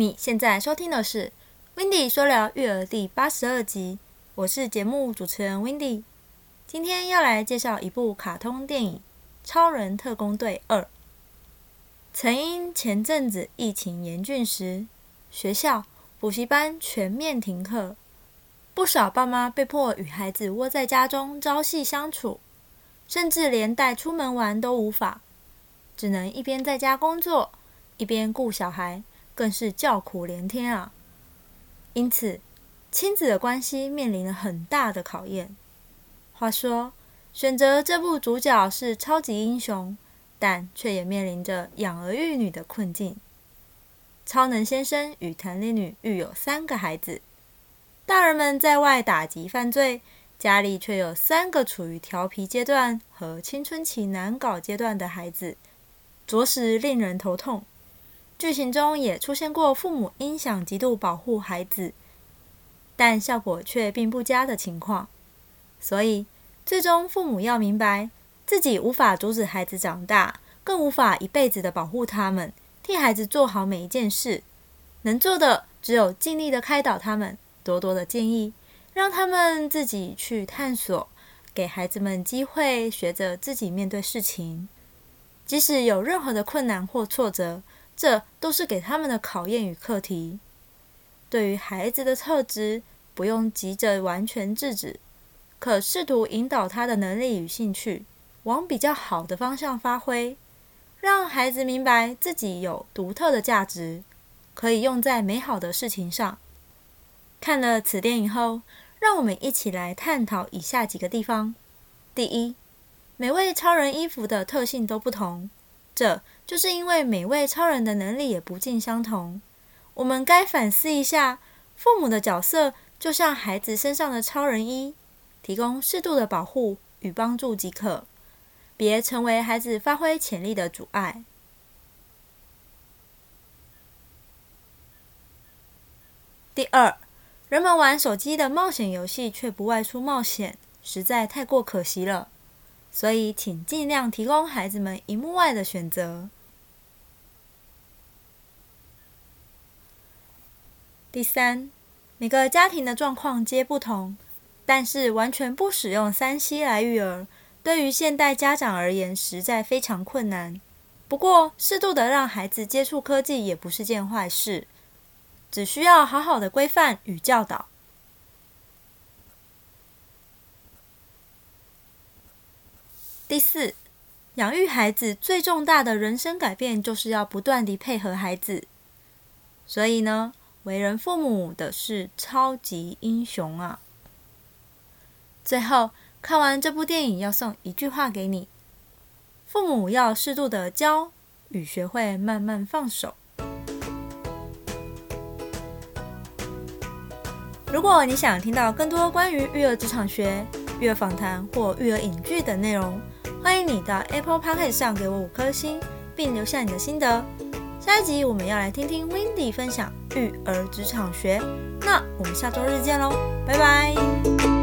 你现在收听的是《Windy 说聊育儿》第八十二集，我是节目主持人 Windy。今天要来介绍一部卡通电影《超人特工队二》。曾因前阵子疫情严峻时，学校、补习班全面停课，不少爸妈被迫与孩子窝在家中朝夕相处，甚至连带出门玩都无法，只能一边在家工作，一边顾小孩。更是叫苦连天啊！因此，亲子的关系面临了很大的考验。话说，选择这部主角是超级英雄，但却也面临着养儿育女的困境。超能先生与弹力女育有三个孩子，大人们在外打击犯罪，家里却有三个处于调皮阶段和青春期难搞阶段的孩子，着实令人头痛。剧情中也出现过父母因想极度保护孩子，但效果却并不佳的情况。所以，最终父母要明白，自己无法阻止孩子长大，更无法一辈子的保护他们，替孩子做好每一件事。能做的只有尽力的开导他们，多多的建议，让他们自己去探索，给孩子们机会学着自己面对事情。即使有任何的困难或挫折。这都是给他们的考验与课题。对于孩子的特质，不用急着完全制止，可试图引导他的能力与兴趣往比较好的方向发挥，让孩子明白自己有独特的价值，可以用在美好的事情上。看了此电影后，让我们一起来探讨以下几个地方：第一，每位超人衣服的特性都不同。这就是因为每位超人的能力也不尽相同，我们该反思一下，父母的角色就像孩子身上的超人衣，提供适度的保护与帮助即可，别成为孩子发挥潜力的阻碍。第二，人们玩手机的冒险游戏却不外出冒险，实在太过可惜了。所以，请尽量提供孩子们荧幕外的选择。第三，每个家庭的状况皆不同，但是完全不使用三 C 来育儿，对于现代家长而言实在非常困难。不过，适度的让孩子接触科技也不是件坏事，只需要好好的规范与教导。第四，养育孩子最重大的人生改变，就是要不断地配合孩子。所以呢，为人父母的是超级英雄啊！最后，看完这部电影，要送一句话给你：父母要适度的教与学会慢慢放手。如果你想听到更多关于育儿职场学、育儿访谈或育儿影剧等内容，欢迎你到 Apple Podcast 上给我五颗星，并留下你的心得。下一集我们要来听听 Wendy 分享育儿职场学，那我们下周日见喽，拜拜。